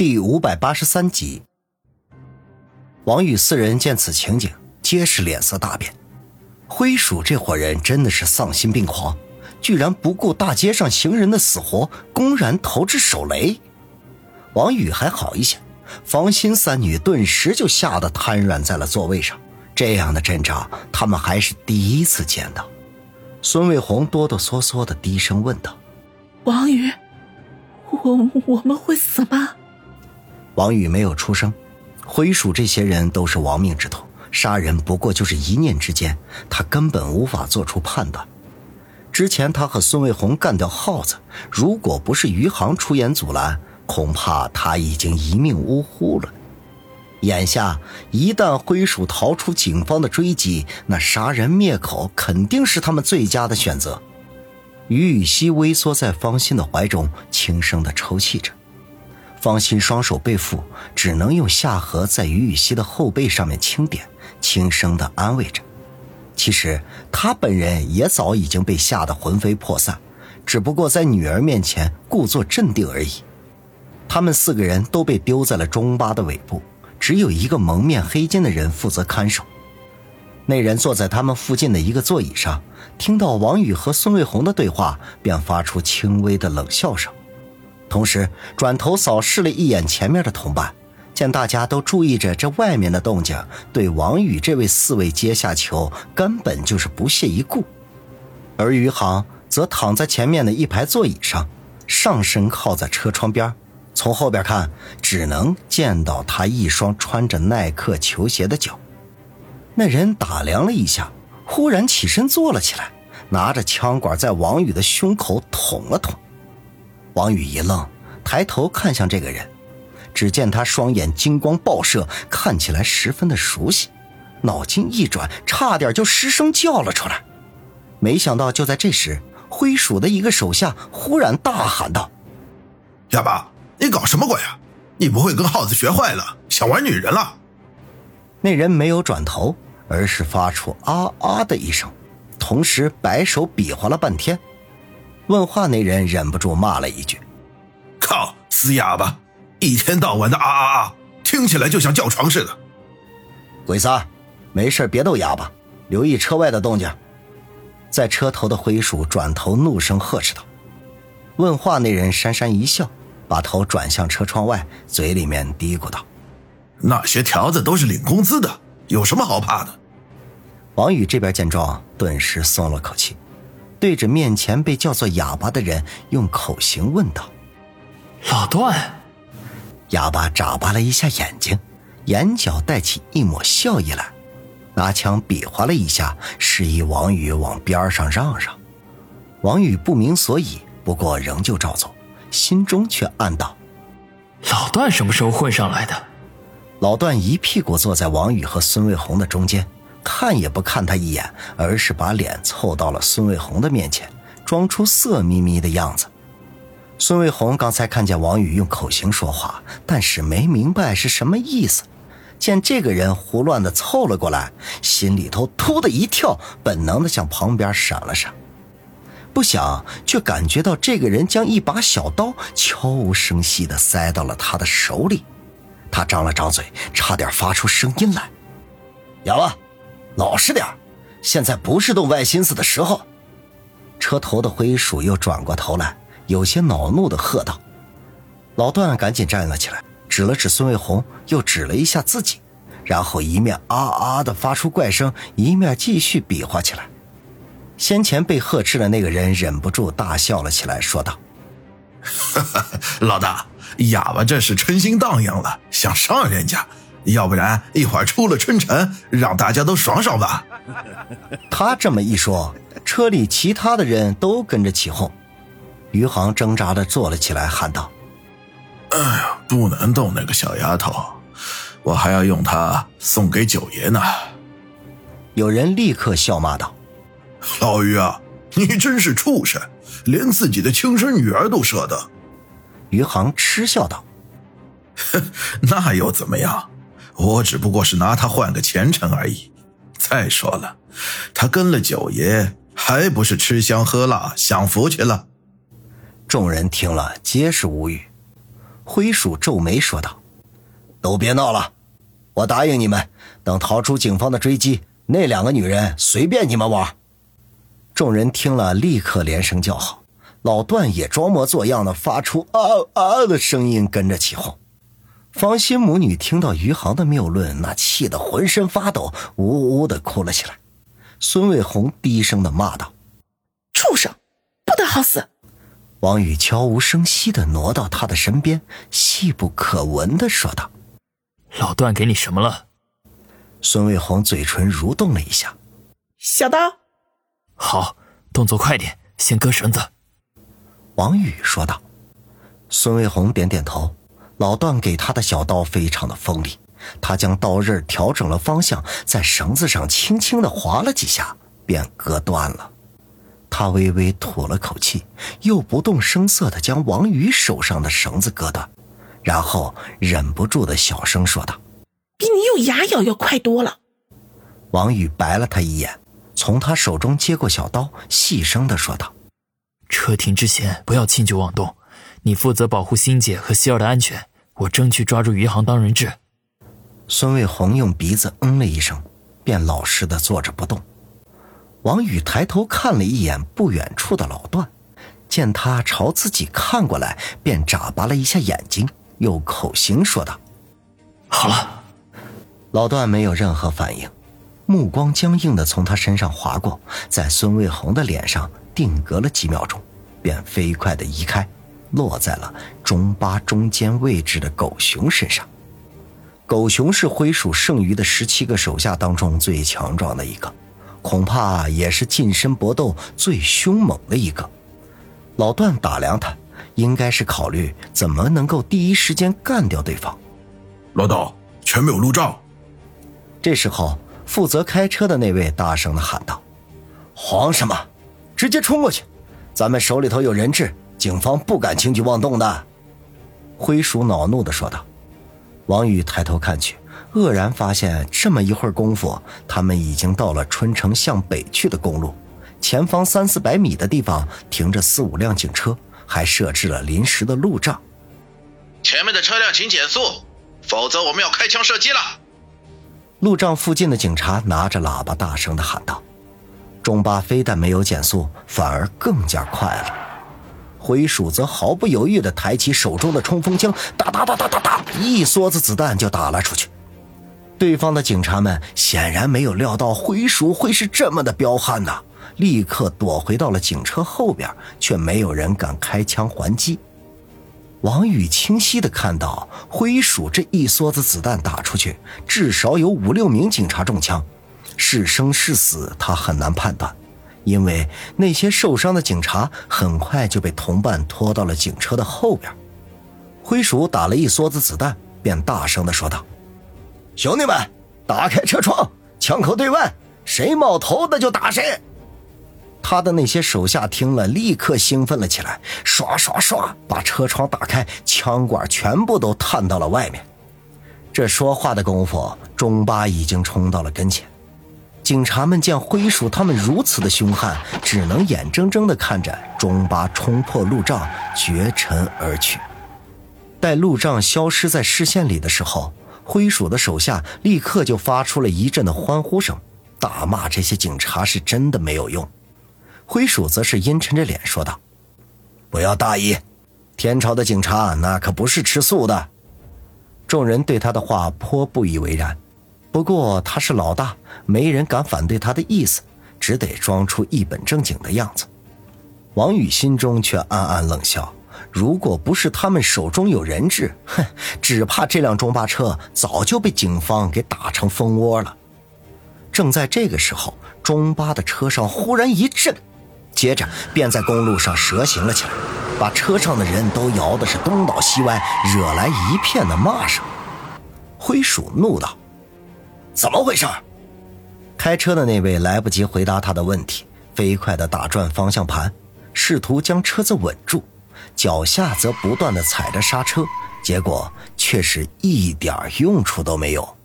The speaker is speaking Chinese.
第五百八十三集，王宇四人见此情景，皆是脸色大变。灰鼠这伙人真的是丧心病狂，居然不顾大街上行人的死活，公然投掷手雷。王宇还好一些，房心三女顿时就吓得瘫软在了座位上。这样的阵仗，他们还是第一次见到。孙卫红哆哆嗦嗦的低声问道：“王宇，我我们会死吗？”王宇没有出声。灰鼠这些人都是亡命之徒，杀人不过就是一念之间，他根本无法做出判断。之前他和孙卫红干掉耗子，如果不是余杭出言阻拦，恐怕他已经一命呜呼了。眼下一旦灰鼠逃出警方的追击，那杀人灭口肯定是他们最佳的选择。于雨溪微缩在方心的怀中，轻声的抽泣着。方心双手被缚，只能用下颌在于雨溪的后背上面轻点，轻声的安慰着。其实他本人也早已经被吓得魂飞魄散，只不过在女儿面前故作镇定而已。他们四个人都被丢在了中巴的尾部，只有一个蒙面黑金的人负责看守。那人坐在他们附近的一个座椅上，听到王宇和孙卫红的对话，便发出轻微的冷笑声。同时，转头扫视了一眼前面的同伴，见大家都注意着这外面的动静，对王宇这位四位阶下囚根本就是不屑一顾。而余杭则躺在前面的一排座椅上，上身靠在车窗边，从后边看，只能见到他一双穿着耐克球鞋的脚。那人打量了一下，忽然起身坐了起来，拿着枪管在王宇的胸口捅了捅。王宇一愣，抬头看向这个人，只见他双眼金光爆射，看起来十分的熟悉。脑筋一转，差点就失声叫了出来。没想到，就在这时，灰鼠的一个手下忽然大喊道：“哑巴，你搞什么鬼啊？你不会跟耗子学坏了，想玩女人了？”那人没有转头，而是发出啊啊的一声，同时摆手比划了半天。问话那人忍不住骂了一句：“靠，死哑巴，一天到晚的啊啊啊，听起来就像叫床似的。”鬼三，没事别逗哑巴，留意车外的动静。在车头的灰鼠转头怒声呵斥道：“问话那人讪讪一笑，把头转向车窗外，嘴里面嘀咕道：‘那些条子都是领工资的，有什么好怕的？’”王宇这边见状，顿时松了口气。对着面前被叫做哑巴的人，用口型问道：“老段。”哑巴眨巴了一下眼睛，眼角带起一抹笑意来，拿枪比划了一下，示意王宇往边上让让。王宇不明所以，不过仍旧照做，心中却暗道：“老段什么时候混上来的？”老段一屁股坐在王宇和孙卫红的中间。看也不看他一眼，而是把脸凑到了孙卫红的面前，装出色眯眯的样子。孙卫红刚才看见王宇用口型说话，但是没明白是什么意思。见这个人胡乱的凑了过来，心里头突的一跳，本能的向旁边闪了闪。不想，却感觉到这个人将一把小刀悄无声息的塞到了他的手里。他张了张嘴，差点发出声音来：“哑巴。”老实点现在不是动歪心思的时候。车头的灰鼠又转过头来，有些恼怒的喝道：“老段，赶紧站了起来，指了指孙卫红，又指了一下自己，然后一面啊啊的发出怪声，一面继续比划起来。”先前被呵斥的那个人忍不住大笑了起来，说道：“老大，哑巴这是春心荡漾了，想上人家。”要不然一会儿出了春城，让大家都爽爽吧。他这么一说，车里其他的人都跟着起哄。余杭挣扎的坐了起来，喊道：“哎呀，不能动那个小丫头，我还要用她送给九爷呢。”有人立刻笑骂道：“老余啊，你真是畜生，连自己的亲生女儿都舍得。”余杭嗤笑道：“哼，那又怎么样？”我只不过是拿他换个前程而已。再说了，他跟了九爷，还不是吃香喝辣享福去了？众人听了皆是无语。灰鼠皱眉说道：“都别闹了，我答应你们，等逃出警方的追击，那两个女人随便你们玩。”众人听了，立刻连声叫好。老段也装模作样的发出啊啊的声音，跟着起哄。方心母女听到余杭的谬论，那气得浑身发抖，呜呜的哭了起来。孙卫红低声的骂道：“畜生，不得好死！”王宇悄无声息的挪到他的身边，细不可闻的说道：“老段给你什么了？”孙卫红嘴唇蠕动了一下：“小刀。”好，动作快点，先割绳子。王宇说道。孙卫红点点头。老段给他的小刀非常的锋利，他将刀刃调整了方向，在绳子上轻轻的划了几下，便割断了。他微微吐了口气，又不动声色的将王宇手上的绳子割断，然后忍不住的小声说道：“比你用牙咬要快多了。”王宇白了他一眼，从他手中接过小刀，细声的说道：“车停之前不要轻举妄动，你负责保护欣姐和希儿的安全。”我争取抓住余杭当人质。孙卫红用鼻子嗯了一声，便老实的坐着不动。王宇抬头看了一眼不远处的老段，见他朝自己看过来，便眨巴了一下眼睛，又口型说道：“好了。”老段没有任何反应，目光僵硬的从他身上划过，在孙卫红的脸上定格了几秒钟，便飞快的移开。落在了中巴中间位置的狗熊身上。狗熊是灰鼠剩余的十七个手下当中最强壮的一个，恐怕也是近身搏斗最凶猛的一个。老段打量他，应该是考虑怎么能够第一时间干掉对方。老道，前面有路障。这时候，负责开车的那位大声的喊道：“慌什么？直接冲过去！咱们手里头有人质。”警方不敢轻举妄动的，灰鼠恼怒的说道。王宇抬头看去，愕然发现这么一会儿功夫，他们已经到了春城向北去的公路。前方三四百米的地方停着四五辆警车，还设置了临时的路障。前面的车辆请减速，否则我们要开枪射击了。路障附近的警察拿着喇叭大声的喊道。中巴非但没有减速，反而更加快了。灰鼠则毫不犹豫地抬起手中的冲锋枪，哒哒哒哒哒哒，一梭子子弹就打了出去。对方的警察们显然没有料到灰鼠会是这么的彪悍呐，立刻躲回到了警车后边，却没有人敢开枪还击。王宇清晰地看到，灰鼠这一梭子子弹打出去，至少有五六名警察中枪，是生是死，他很难判断。因为那些受伤的警察很快就被同伴拖到了警车的后边，灰鼠打了一梭子子弹，便大声的说道：“兄弟们，打开车窗，枪口对外，谁冒头的就打谁。”他的那些手下听了，立刻兴奋了起来，刷刷刷把车窗打开，枪管全部都探到了外面。这说话的功夫，中巴已经冲到了跟前。警察们见灰鼠他们如此的凶悍，只能眼睁睁地看着中巴冲破路障，绝尘而去。待路障消失在视线里的时候，灰鼠的手下立刻就发出了一阵的欢呼声，大骂这些警察是真的没有用。灰鼠则是阴沉着脸说道：“不要大意，天朝的警察那可不是吃素的。”众人对他的话颇不以为然。不过他是老大，没人敢反对他的意思，只得装出一本正经的样子。王宇心中却暗暗冷笑：如果不是他们手中有人质，哼，只怕这辆中巴车早就被警方给打成蜂窝了。正在这个时候，中巴的车上忽然一震，接着便在公路上蛇行了起来，把车上的人都摇的是东倒西歪，惹来一片的骂声。灰鼠怒道。怎么回事？开车的那位来不及回答他的问题，飞快地打转方向盘，试图将车子稳住，脚下则不断地踩着刹车，结果却是一点用处都没有。